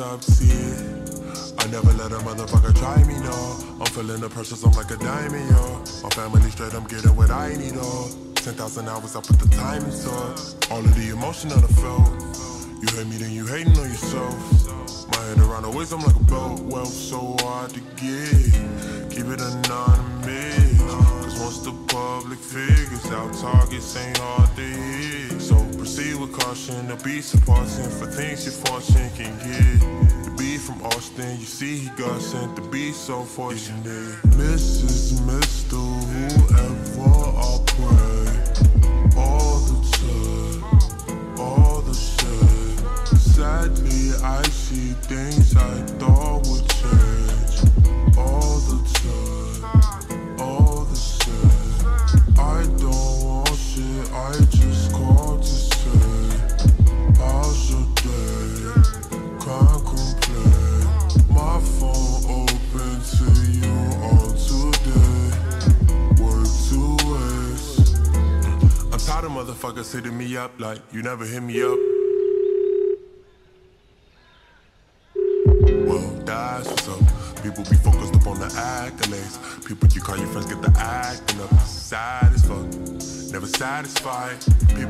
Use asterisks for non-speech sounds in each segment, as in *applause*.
I never let a motherfucker try me, no. I'm feeling the pressures, I'm like a diamond, yo. My family straight, I'm getting what I need, oh. 10,000 hours, I put the time into it. All of the emotion on the flow. You hate me, then you hating on yourself. My head around the waist, I'm like a boat. Wealth so hard to get. Keep it anonymous. Cause once the public figures out, targets ain't hard to caution. The beast pausing for things your fortune can get. The beat from Austin, you see he got sent. The beast so fortunate. Mrs. Mr. Whoever you never hit me up. Well, that's what's up. People be focused up on the accolades. People you call your friends get the acting up. Sad as fuck. Never satisfied.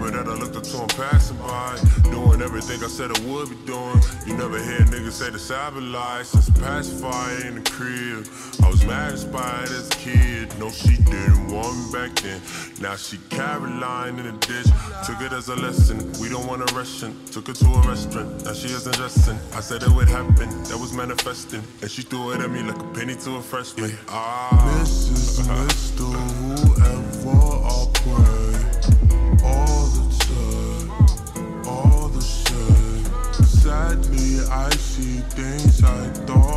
People that I looked up to and passing by. Doing everything I said I would be doing. You never hear niggas say the cyber lies. Since pacifier in the crib. I was mad inspired as a kid. No, she didn't want me back then. Now she Caroline in the ditch. Took it as a lesson. We don't want a Russian. Took her to a restaurant. Now she isn't dressing. I said it would happen. That was manifesting. And she threw it at me like a penny to a freshman. Ah. Mrs. *laughs* Mr. Whoever I pray. I see things I thought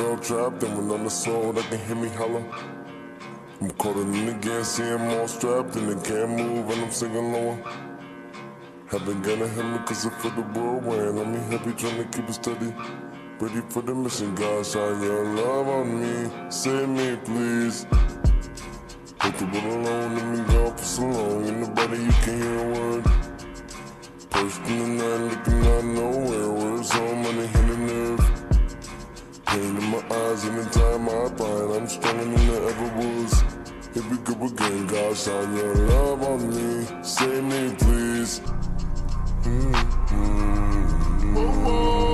back in the pro trap, then when on the soul, they can hear me holler. I'm colder than again, seeing more strapped, and they can't move, and I'm singing lower. Haven't gonna hit me cause I feel the whirlwind. I'm happy trying to keep it steady. Ready for the mission, God, shine your love on me. Save me, please. Put the world alone, let me go for so long. Ain't nobody you can hear a word. Pushed in the night, looking out nowhere. Words on money, the. Pain in my eyes, and the time I find I'm stronger than I ever was. Here we go again, God, shine your love on me. Save me, please. Mm-hmm. Whoa,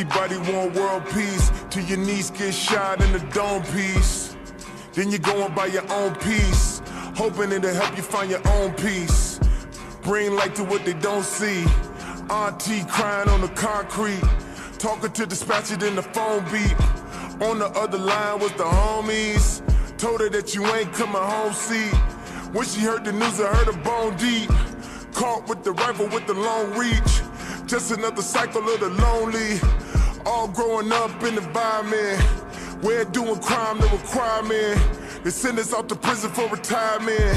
Everybody want world peace till your niece get shot in the dome piece. Then you're going by your own peace, hoping it'll help you find your own peace. Bring light to what they don't see. Auntie crying on the concrete, talking to dispatcher, then the phone beep. On the other line was the homies. Told her that you ain't coming home, see. When she heard the news, I heard her bone deep. Caught with the rifle with the long reach. Just another cycle of the lonely. All growing up in the environment. We're doing crime, no requirement. They send us out to prison for retirement.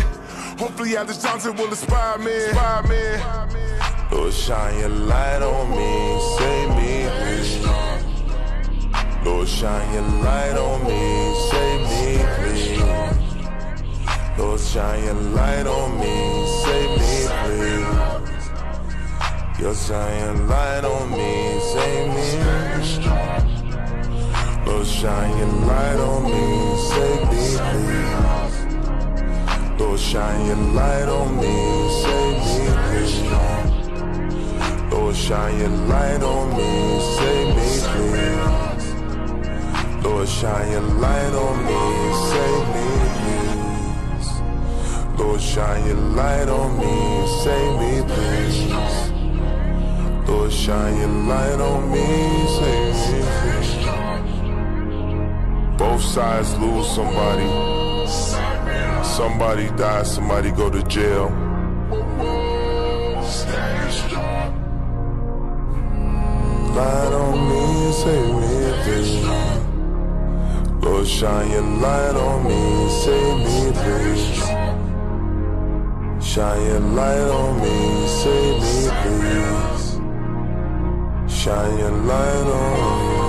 Hopefully Alice Johnson will inspire me. Inspire me. Lord, shine your light on me, save me, please. Lord, shine your light on me, save me, please. Lord, shine your light on me, save me, please. Your shine your light on me, save me. Lord, shine your light on me, save me, please. Lord, shine your light on me, save me, please. Lord, shine your light on me, save me, please. Lord, shine your light on me, save me, please. Lord, shine your light on me, save me, please. Lord, shine your light on me, save me, please. Both sides lose somebody. Somebody dies, somebody go to jail. Light on me, save me, please. Lord, shine your light on me, save me, please. Shine your light on me, save me, please. Shine your light on me.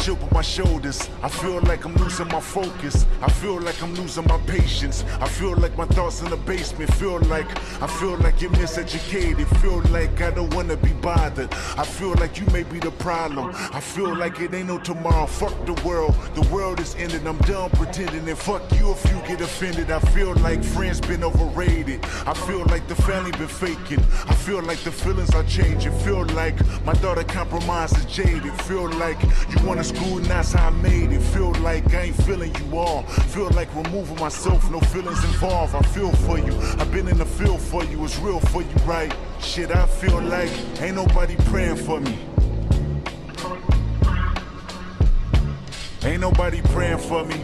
Chip on my shoulders. I feel like I'm losing my focus. I feel like I'm losing my patience. I feel like my thoughts in the basement. Feel like I feel like you're miseducated. Feel like I don't wanna be bothered. I feel like you may be the problem. I feel like it ain't no tomorrow. Fuck the world. The world is ending. I'm done pretending. And fuck you if you get offended. I feel like friends been overrated. I feel like the family been faking. I feel like the feelings are changing. Feel like my daughter compromised is jaded. Feel like you wanna school and that's how I made it. Feel like I ain't feeling you all. Feel like removing myself, no feelings involved. I feel for you. I've been in the field for you. It's real for you, right? Shit, I feel like ain't nobody praying for me. Ain't nobody praying for me.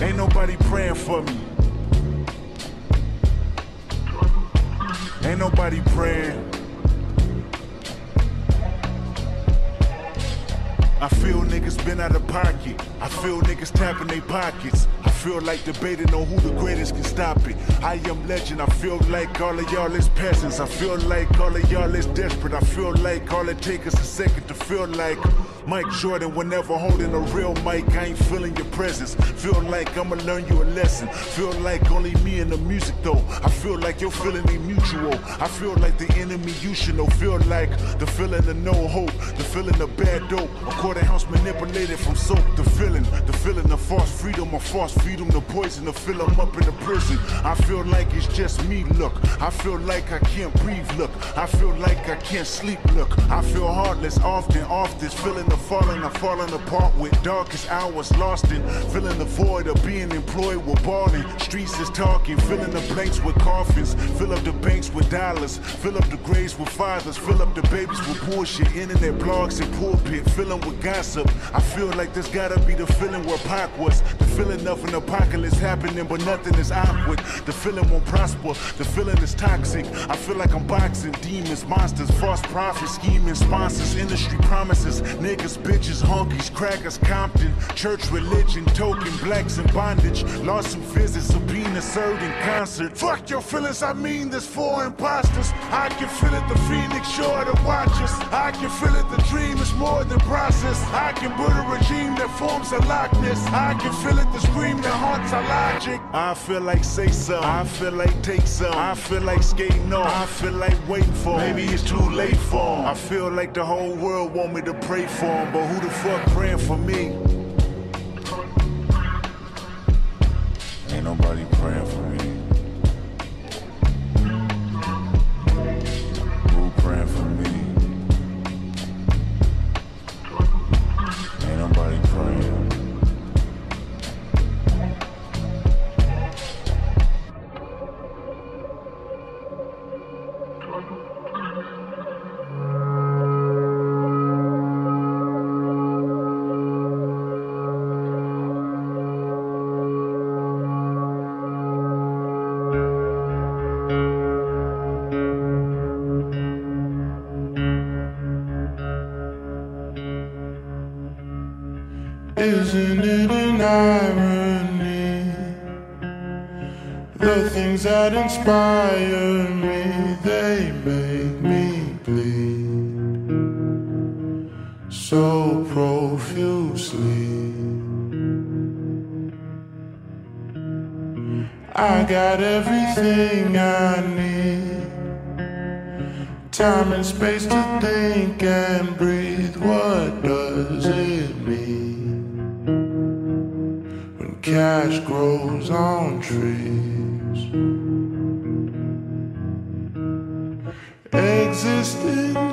Ain't nobody praying for me. Pockets. I feel like debating on who the greatest can stop it. I am legend. I feel like all of y'all is peasants. I feel like all of y'all is desperate. I feel like all it takes is a second to feel like Mike Jordan whenever holding a real mic. I ain't feeling your presence. Feel like I'ma learn you a lesson. Feel like only me and the music though. I feel like your feeling ain't mutual. I feel like the enemy you should know. Feel like the feeling of no hope. The feeling of bad dope. A quarter manipulated from soap. The feeling, the feeling of false freedom or false freedom. The poison to fill 'em up in the prison. I feel like it's just me. Look, I feel like I can't breathe. Look, I feel like I can't sleep. Look, I feel heartless often. Off this feeling of falling, I'm falling apart with darkest hours lost in. Filling the void of being employed with balling. Streets is talking, filling the blanks with coffins. Fill up the banks with dollars. Fill up the graves with fathers. Fill up the babies with bullshit. Internet blogs and pulpit. Filling with gossip. I feel like this gotta be the feeling where Pac was. The feeling of an apocalypse happening, but nothing is awkward. The feeling won't prosper. The feeling is toxic. I feel like I'm boxing demons, monsters, false prophets, scheming sponsors, industry promises, niggas, bitches, honkies, crackers, Compton, church religion, token, blacks in bondage, lawsuit visits, subpoena served in concert. Fuck your feelings, I mean this for imposters. I can feel it, the phoenix sure to watch us. I can feel it, the dream is more than process. I can build a regime that forms a likeness. I can feel it, the scream that haunts our logic. I feel like say some. I feel like take some. I feel like skating off. I feel like waiting for. Maybe it's too late for 'em. I feel like the whole world want me to pray for 'em, but who the fuck praying for me? Ain't nobody praying for me. That inspire me, they make me bleed so profusely. I got everything I need. time and space to think and breathe. What does it mean when cash grows on trees? Existing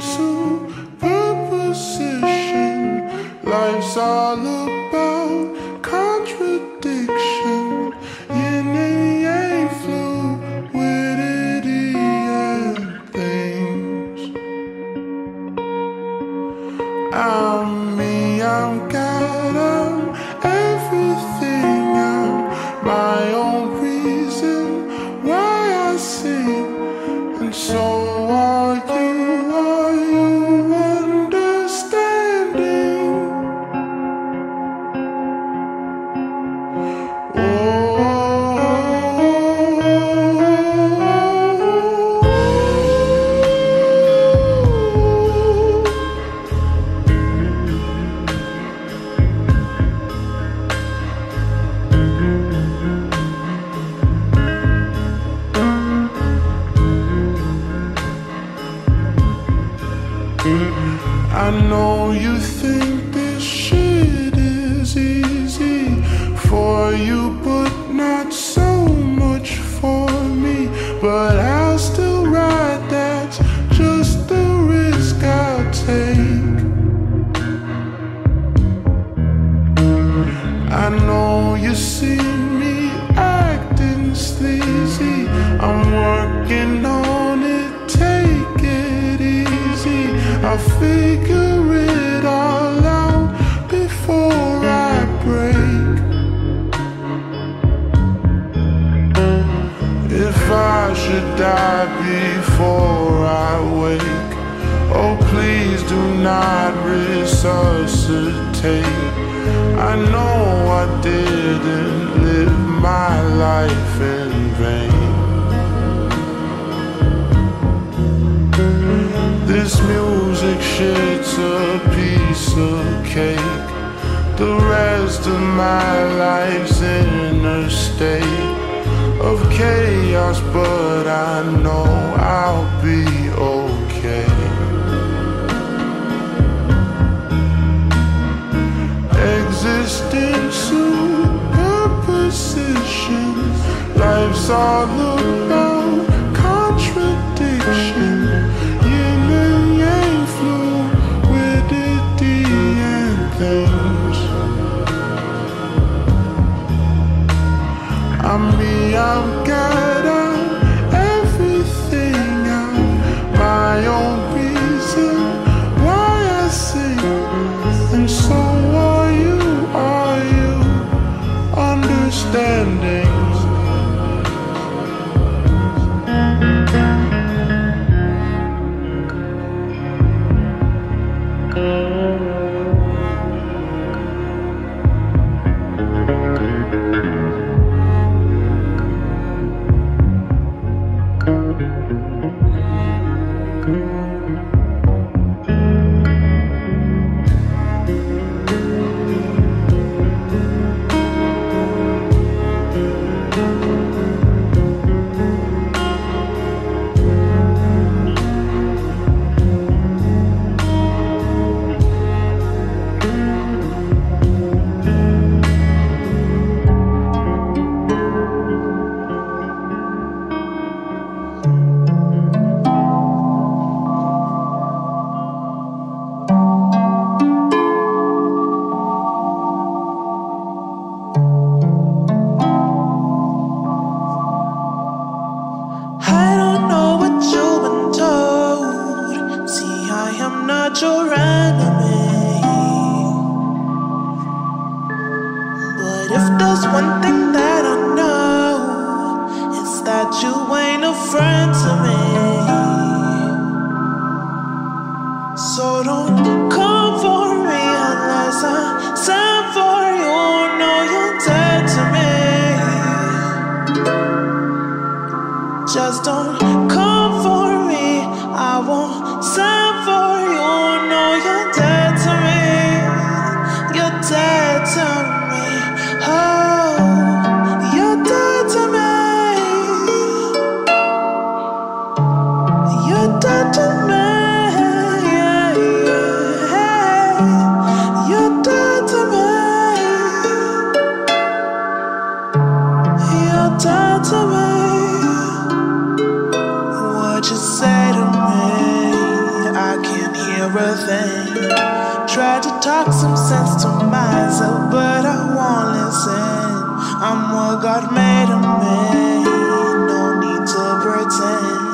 made. No need to pretend.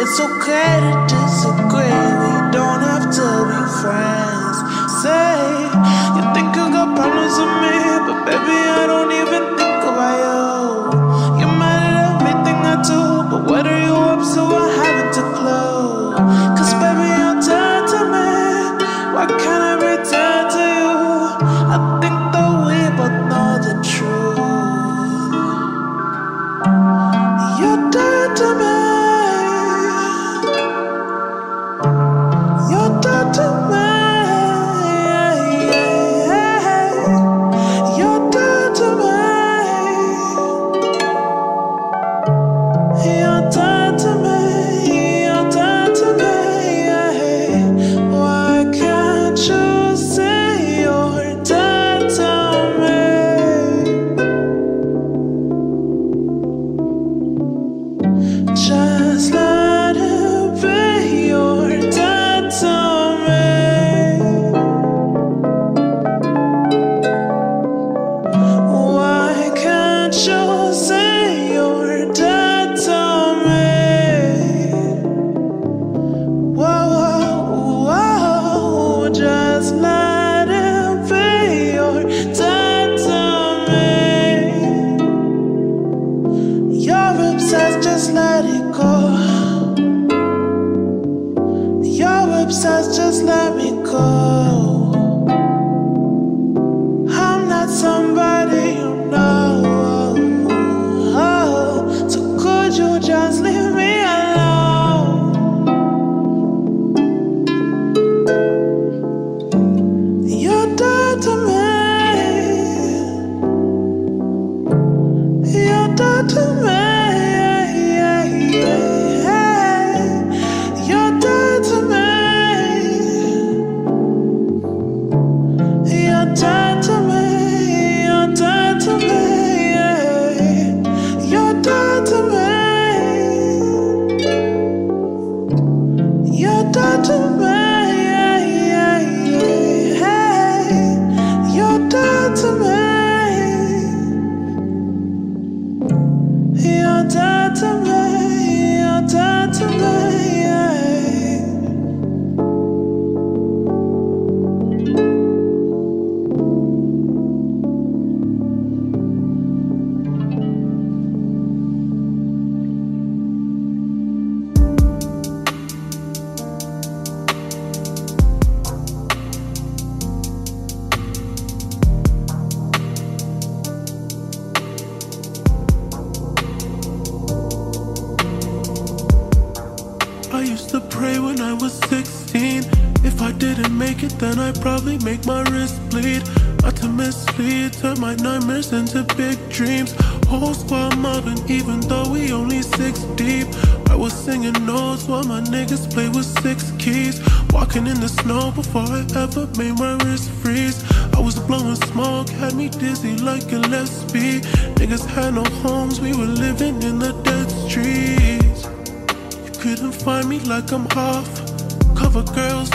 It's okay to disagree. We don't have to be friends. Say you think you got problems with me, but baby I don't even think about you. You're mad at everything I do, but what are you up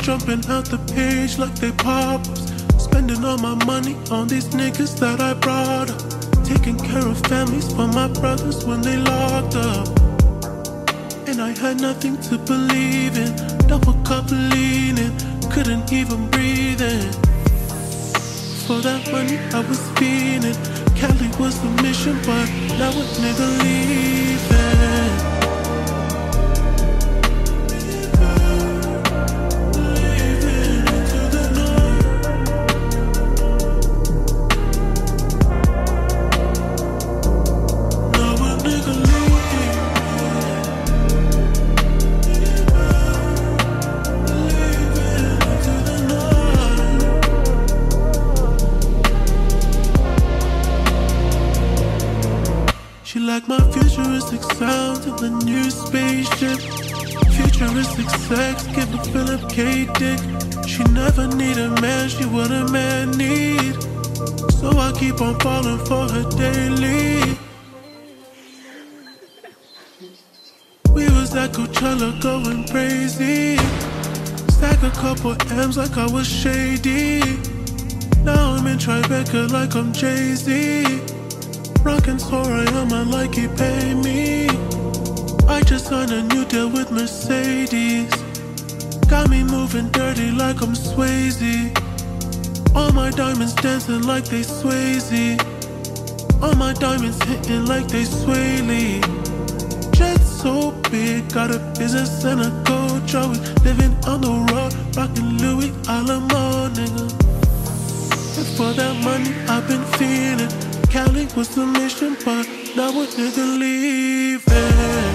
jumping out the page like they poppers. Spending all my money on these niggas that I brought up. Taking care of families for my brothers when they locked up. And I had nothing to believe in. Double cup leaning, couldn't even breathe in. For that money I was feeling. Cali was the mission, but now a nigga leaving. Futuristic sex, give a Philip K dick. She never need a man, she what a man need. So I keep on falling for her daily. We was at Coachella going crazy. Stack a couple M's like I was shady. Now I'm in Tribeca like I'm Jay Z. Rockin' Amiri like he pay me. I just signed a new deal with Mercedes. Got me moving dirty like I'm Swayze. All my diamonds dancing like they Swayze. All my diamonds hitting like they Sway. Jet so big, got a business and a gold Joey. Living on the road, rocking Louis Alamo, nigga. And for that money, I've been feeling. Cali was the mission, but now a nigga leaving.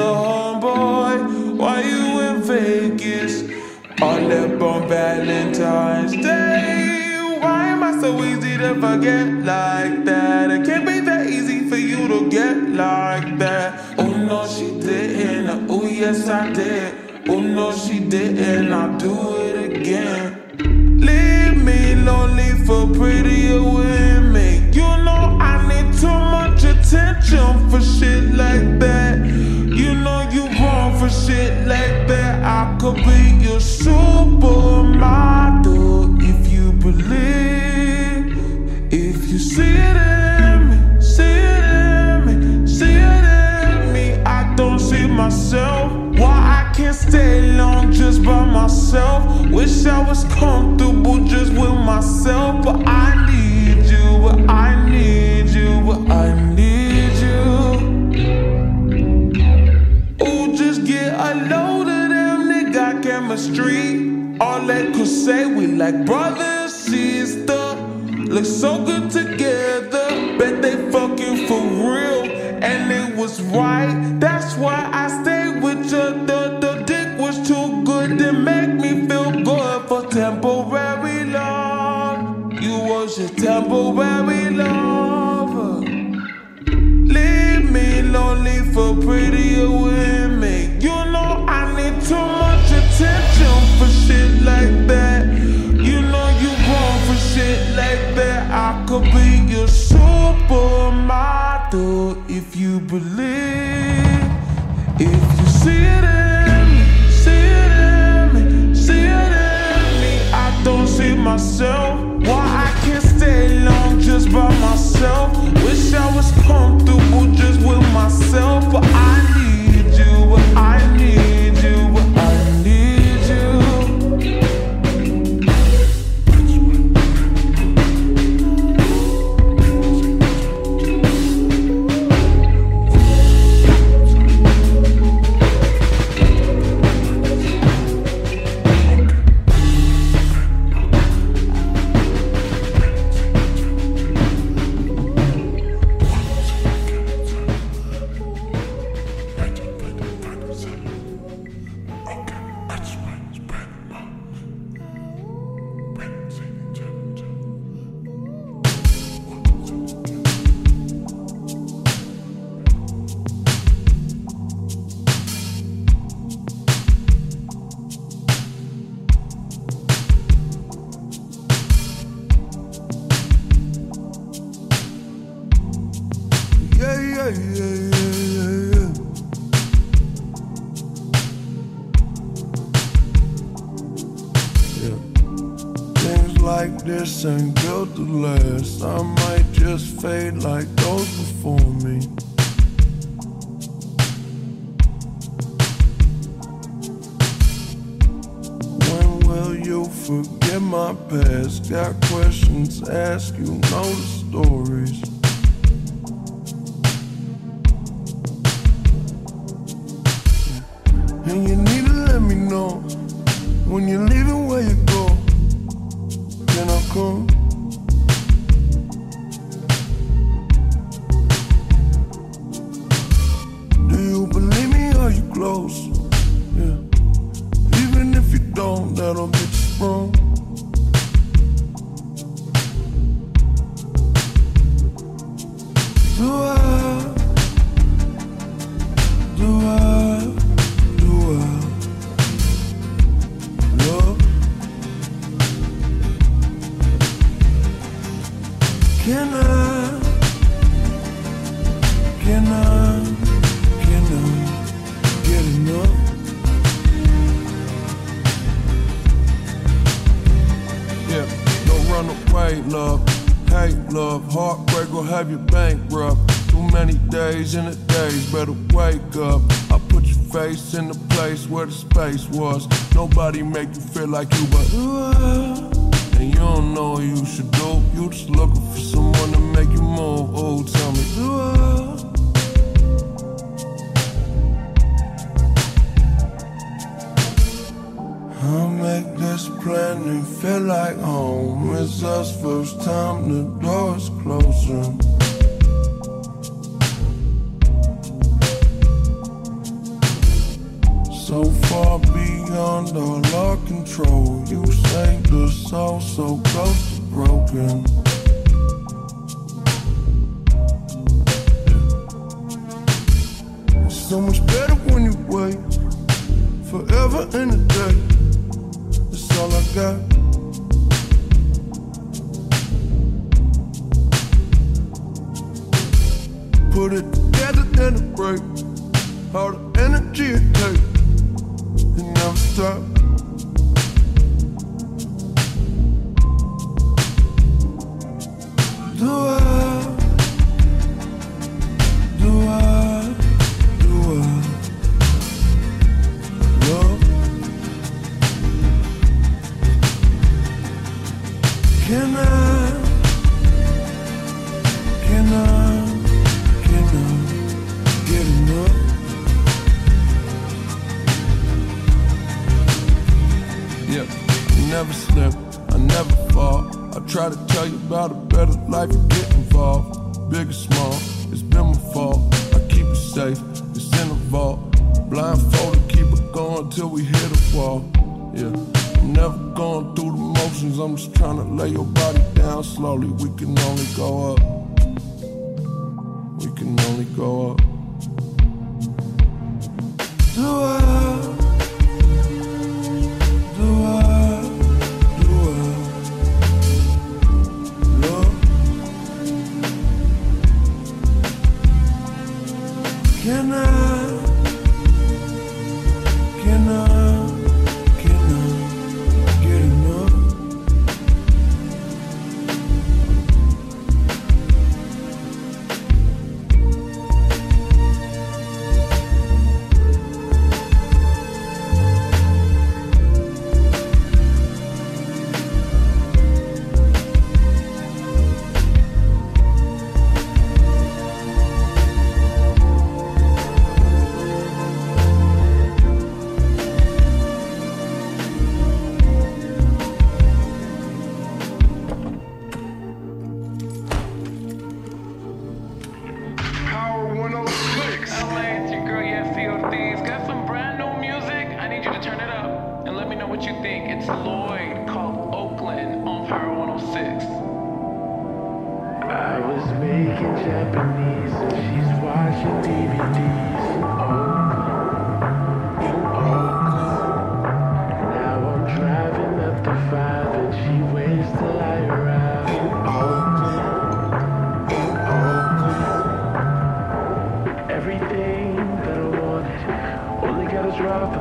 Homeboy while you in Vegas. All up on Valentine's Day. Why am I so easy to forget like that? It can't be that easy for you to get like that. Oh no, she didn't. Oh yes, I did. Oh no, she didn't. I'll do it again. Leave me lonely for prettier women. You know I need too much attention for shit like that. Shit like that. I could be your supermodel if you believe. If you see it in me, see it in me, see it in me. I don't see myself. Why I can't stay long just by myself. Wish I was comfortable just with myself, but I chemistry. All they could say, we like brother and sister. Look so good together, bet they fucking for real. And it was right, that's why I stayed with you. The, the dick was too good to make me feel good for temporary love. You was just temporary lover. Leave me lonely for prettier women. You know I need too much attention for shit like that. You know you want for shit like that. I could be your supermodel if you believe. If you see it in me, see it in me, see it in me. I don't see myself. Why I can't stay long just by myself? Wish I was comfortable just with myself, but I need you, I need. concern Put it together, then it breaks. All the energy it takes, it never stops. Do I?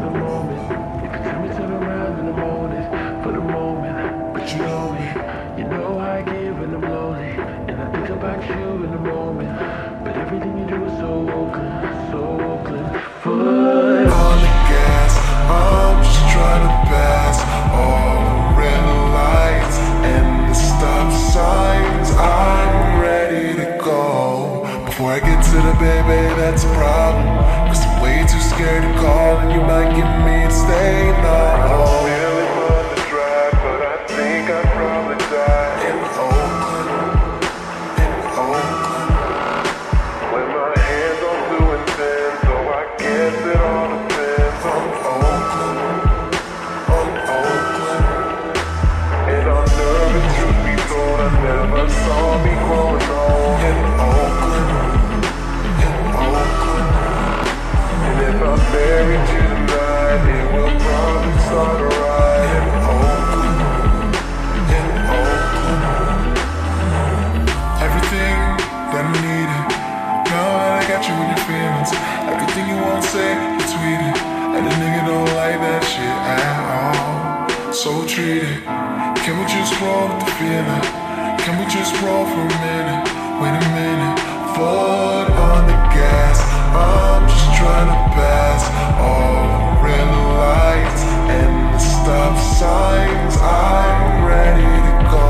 The moment. Tell me in the morning, for the moment. Scared to call, and you might me say, you it. And the nigga don't like that shit at all. So treat it. Can we just roll with the feeling? Can we just roll for a minute? Wait a minute. Foot on the gas. I'm just trying to pass all the red lights and the stop signs. I'm ready to go.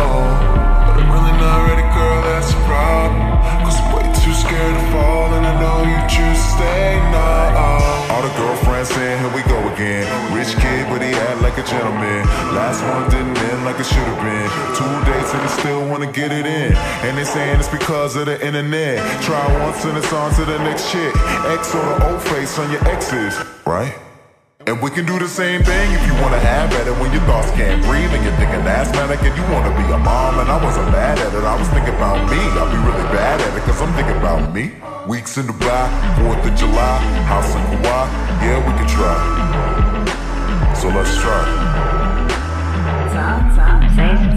But I'm really not ready, girl, that's a problem. Cause I'm way too scared to fall, know you choose to stay now. All the girlfriends saying, here we go again. Rich kid, but he act like a gentleman. Last one didn't end like it should have been. Two dates and he still wanna get it in. And they saying it's because of the internet. Try once and it's on to the next chick. X or the old face on your exes, right? And we can do the same thing if you wanna have at it when your thoughts can't breathe and you're thinking asthmatic and you wanna be a mom. And I wasn't bad at it, I was thinking about me. I'll be really bad at it cause I'm thinking about me. Weeks in Dubai, 4th of July, house in Kauai, yeah, we can try. So let's try. Say some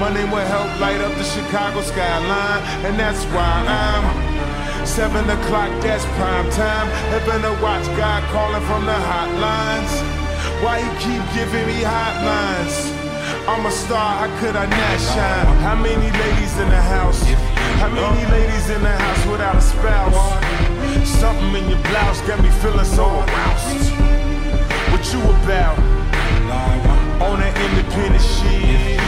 Money will help light up the Chicago skyline, and that's why I'm. Seven o'clock, that's prime time. Heaven to watch God calling from the hotlines. Why you keep giving me hotlines? I'm a star, how could I not shine? How many ladies in the house? How many ladies in the house without a spouse? Something in your blouse got me feeling so aroused. What you about? independent shit.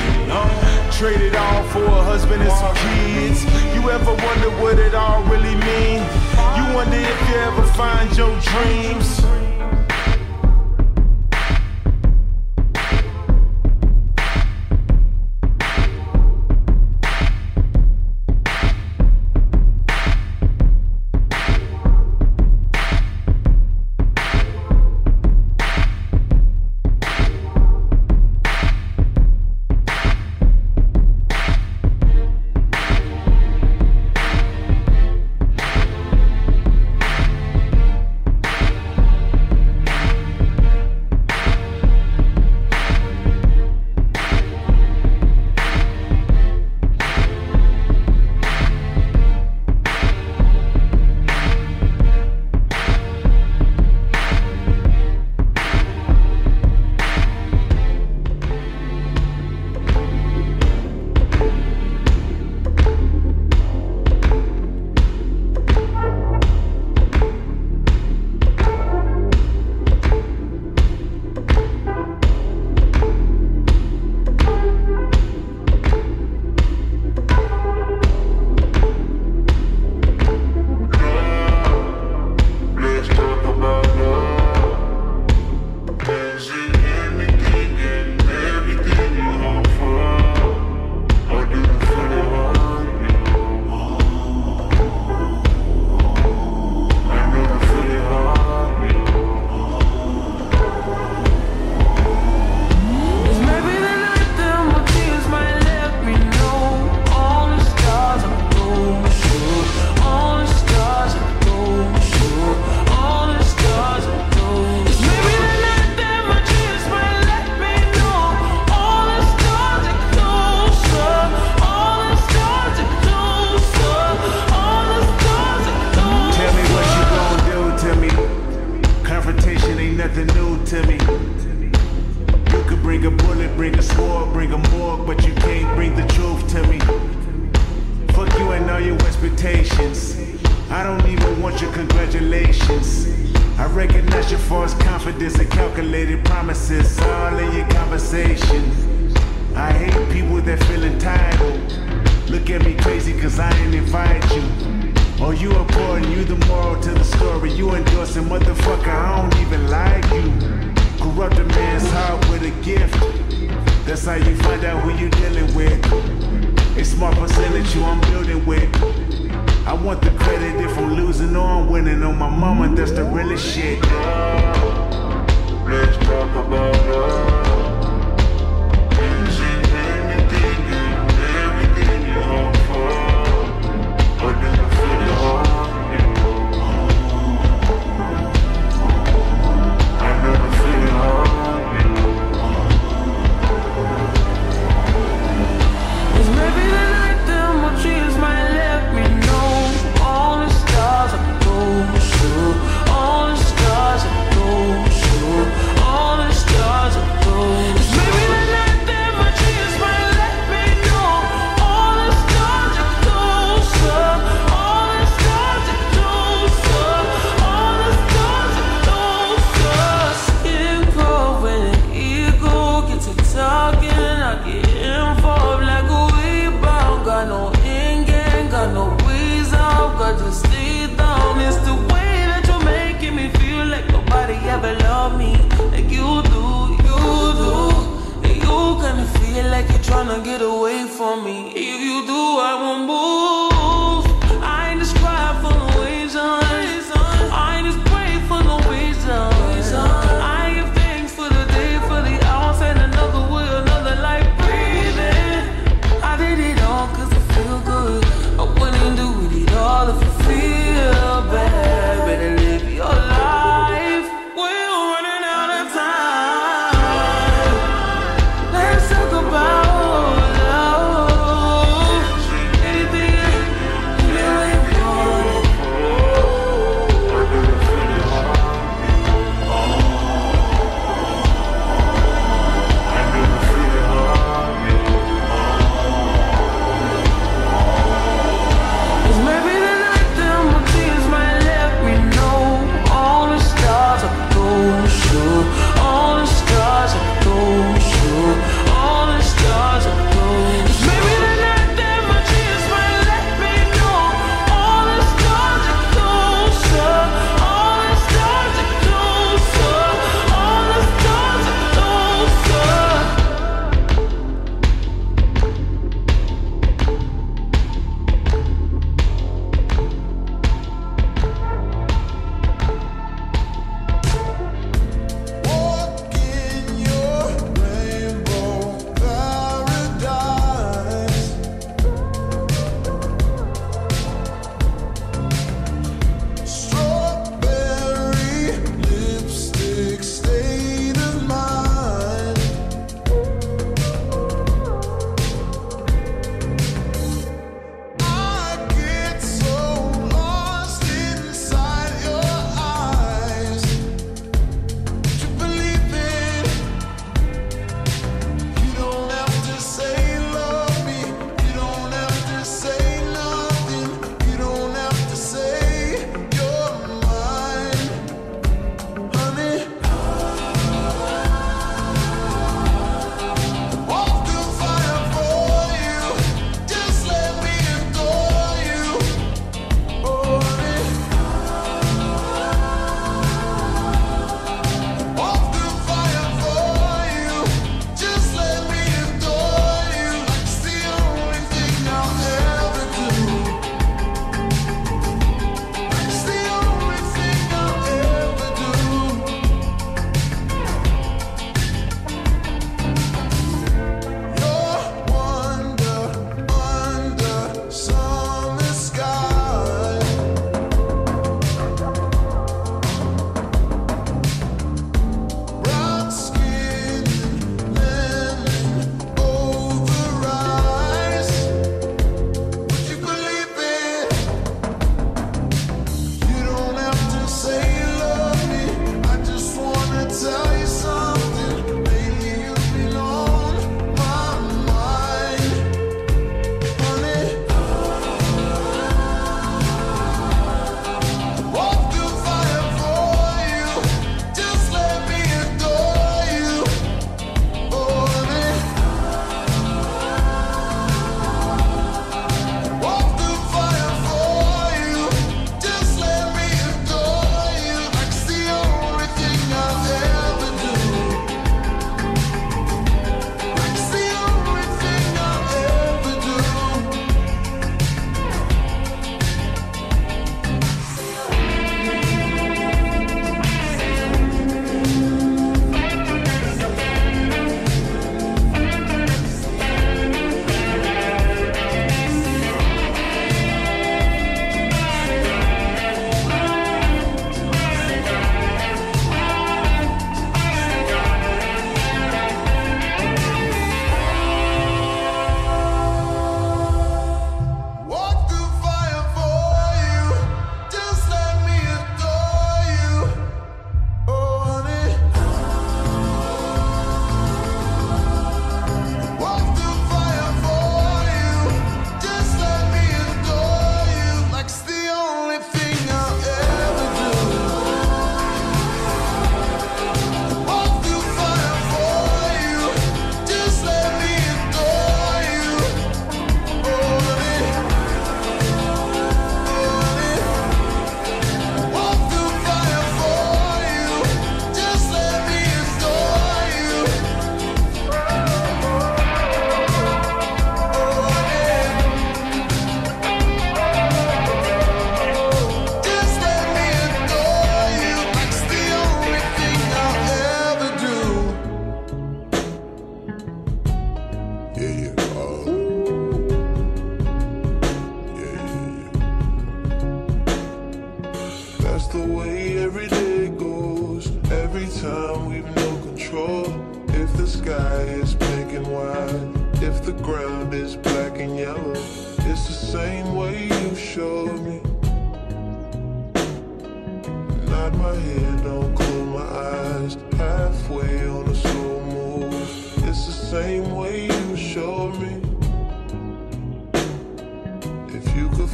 Trade it all for a husband and some kids. You ever wonder what it all really means? You wonder if you ever find your dreams.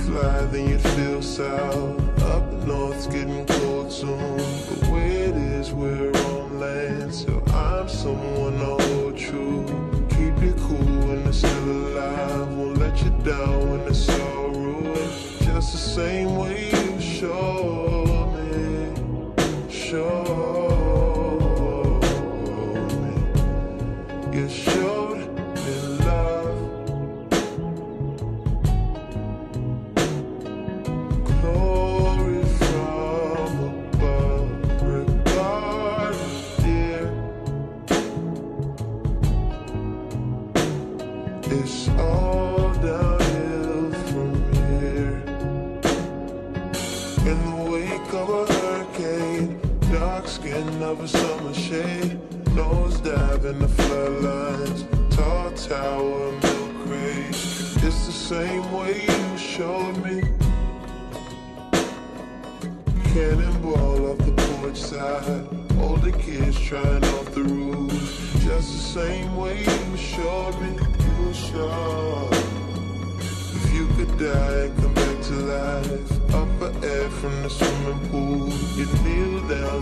Fly, then you'd feel south. Up north's getting cold soon. The way it is, we're on land, so I'm someone to hold true. Keep you cool when it's still alive. Won't let you down when it's all ruined. Just the same way you show me. Showed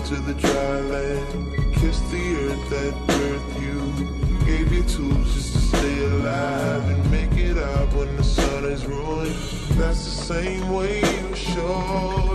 to the dry land. Kiss the earth that birthed you. Gave you tools just to stay alive and make it up when the sun is ruined. That's the same way you showed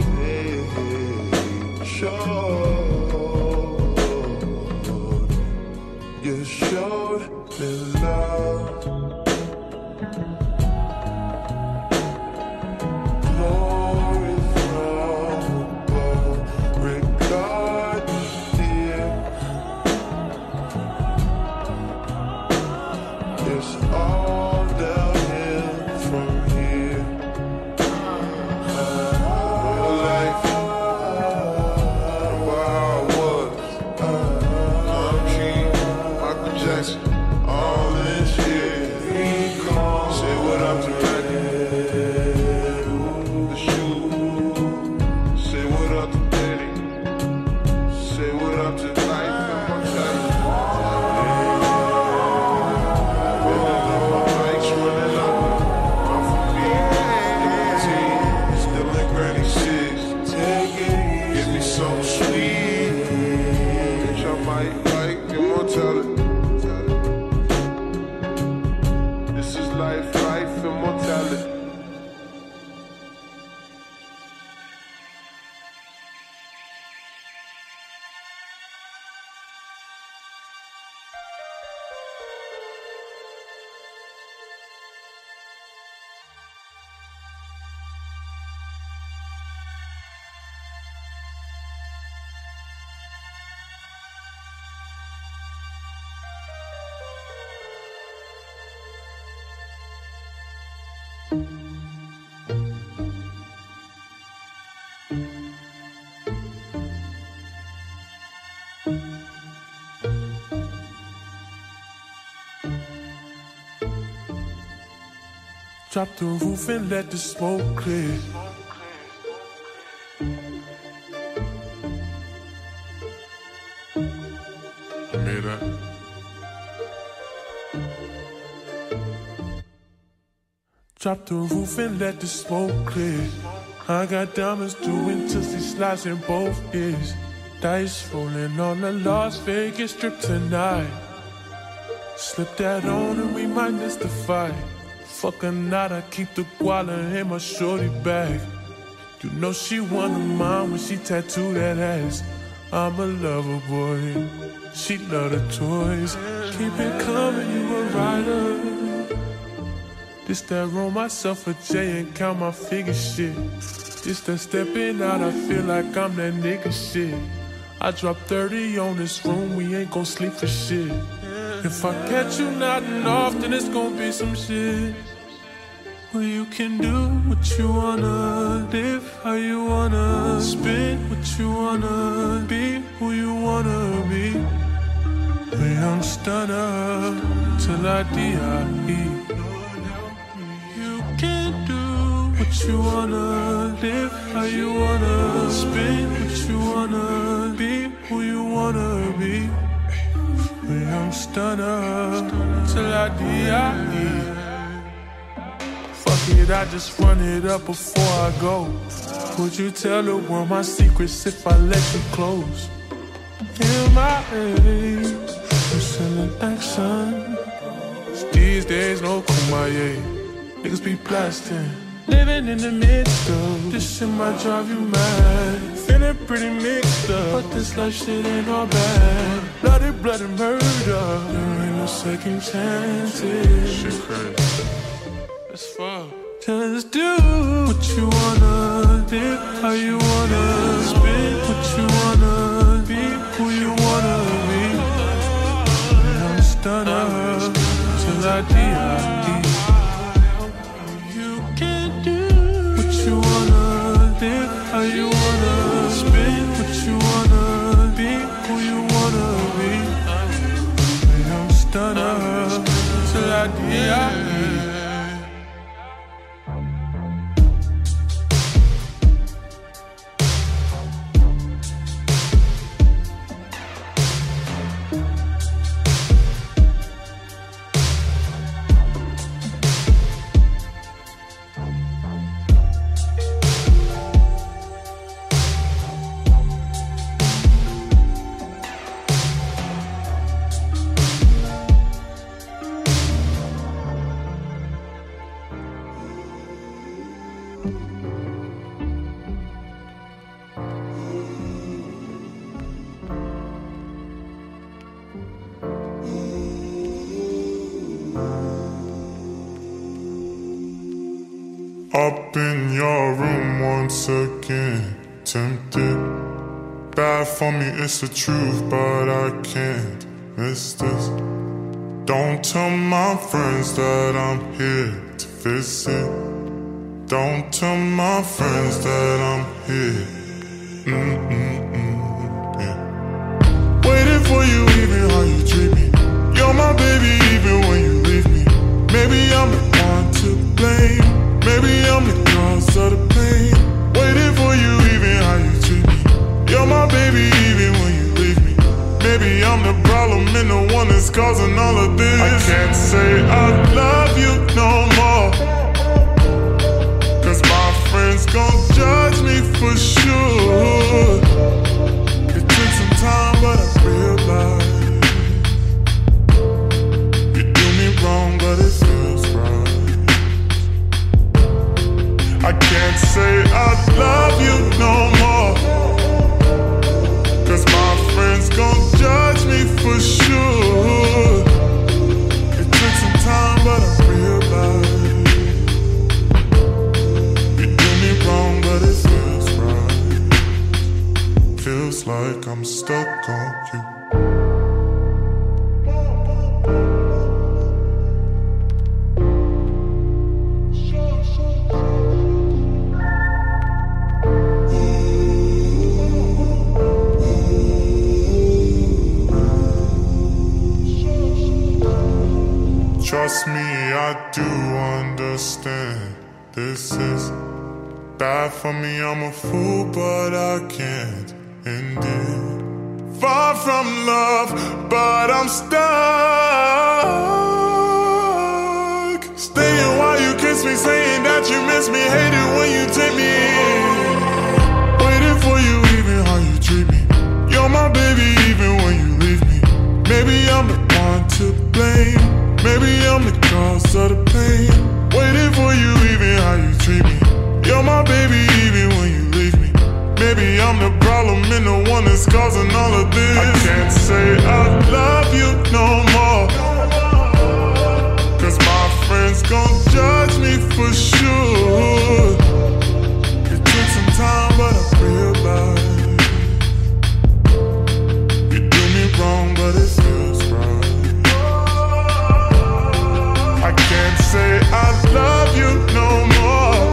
Drop the roof and let the smoke clear. Made that. Drop the roof and let the smoke clear. I got diamonds doing tootsie slides in both ears. Dice rolling on the Las Vegas strip tonight. Slip that on and we might miss the fight. Fuck not, I keep the guala in my shorty bag. You know she one of mine when she tattoo that ass. I'm a lover boy. She love the toys. Keep it coming, you a rider. This that roll myself a J and count my figure shit. This that stepping out, I feel like I'm that nigga shit. I drop 30 on this room, we ain't gon' sleep for shit. If I catch you nodding off, then it's gon' be some shit. Well, you can do what you wanna, live how you wanna, spin what you wanna, be who you wanna be. A young stunner till I die. You can do what you wanna live, how you wanna spin, what you wanna be, who you wanna be. A young stunner till I die. I just run it up before I go. Would you tell the world my secrets if I let you close? In my age, I'm selling action. These days, no kumbaya. Niggas be blasting. Living in the midst of this shit might drive you mad. Feeling pretty mixed up, but this life shit ain't all bad. Bloody, bloody murder. There ain't no second chances. Shit crazy. It's fuck. Just do what you wanna, live how you wanna, spin what you wanna, be who you wanna be. I'm a stunner till I die. You can do what you wanna, live how you wanna, it's the truth, but I can't miss this. Don't tell my friends that I'm here to visit. Don't tell my friends that I'm here. Mm-mm-mm, yeah. Waiting for you, even how you treat me. You're my baby, even when you leave me. Maybe I'm the one to blame. Maybe I'm the cause of the pain. Waiting for you, even how you treat me. You're my baby, Maybe I'm the problem and the one that's causing all of this. I can't say I love you no more. Cause my friends gon' judge me for sure. It took some time, but I realized you do me wrong, but it feels right. I can't say I love you no more. Cause my friends gon' judge me for sure. It took some time, but I realized you do me wrong, but it feels right. Feels like I'm stuck on you. For me, I'm a fool, but I can't end it. Far from love, but I'm stuck. Staying while you kiss me, saying that you miss me. Hate it when you take me in. Waiting for you, even how you treat me. You're my baby, even when you leave me. Maybe I'm the one to blame. Maybe I'm the cause of the pain. Waiting for you, even how you treat me. You're my baby, Maybe I'm the problem and the one that's causing all of this. I can't say I love you no more. Cause my friends gon' judge me for sure. It took some time, but I realized you do me wrong, but it feels right. I can't say I love you no more.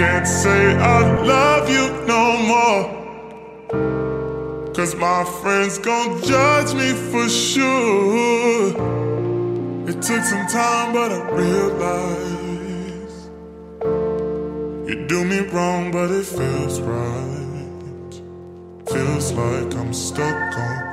Can't say I love you no more. Cause my friends gon' judge me for sure. It took some time, but I realized you do me wrong, but it feels right. Feels like I'm stuck on.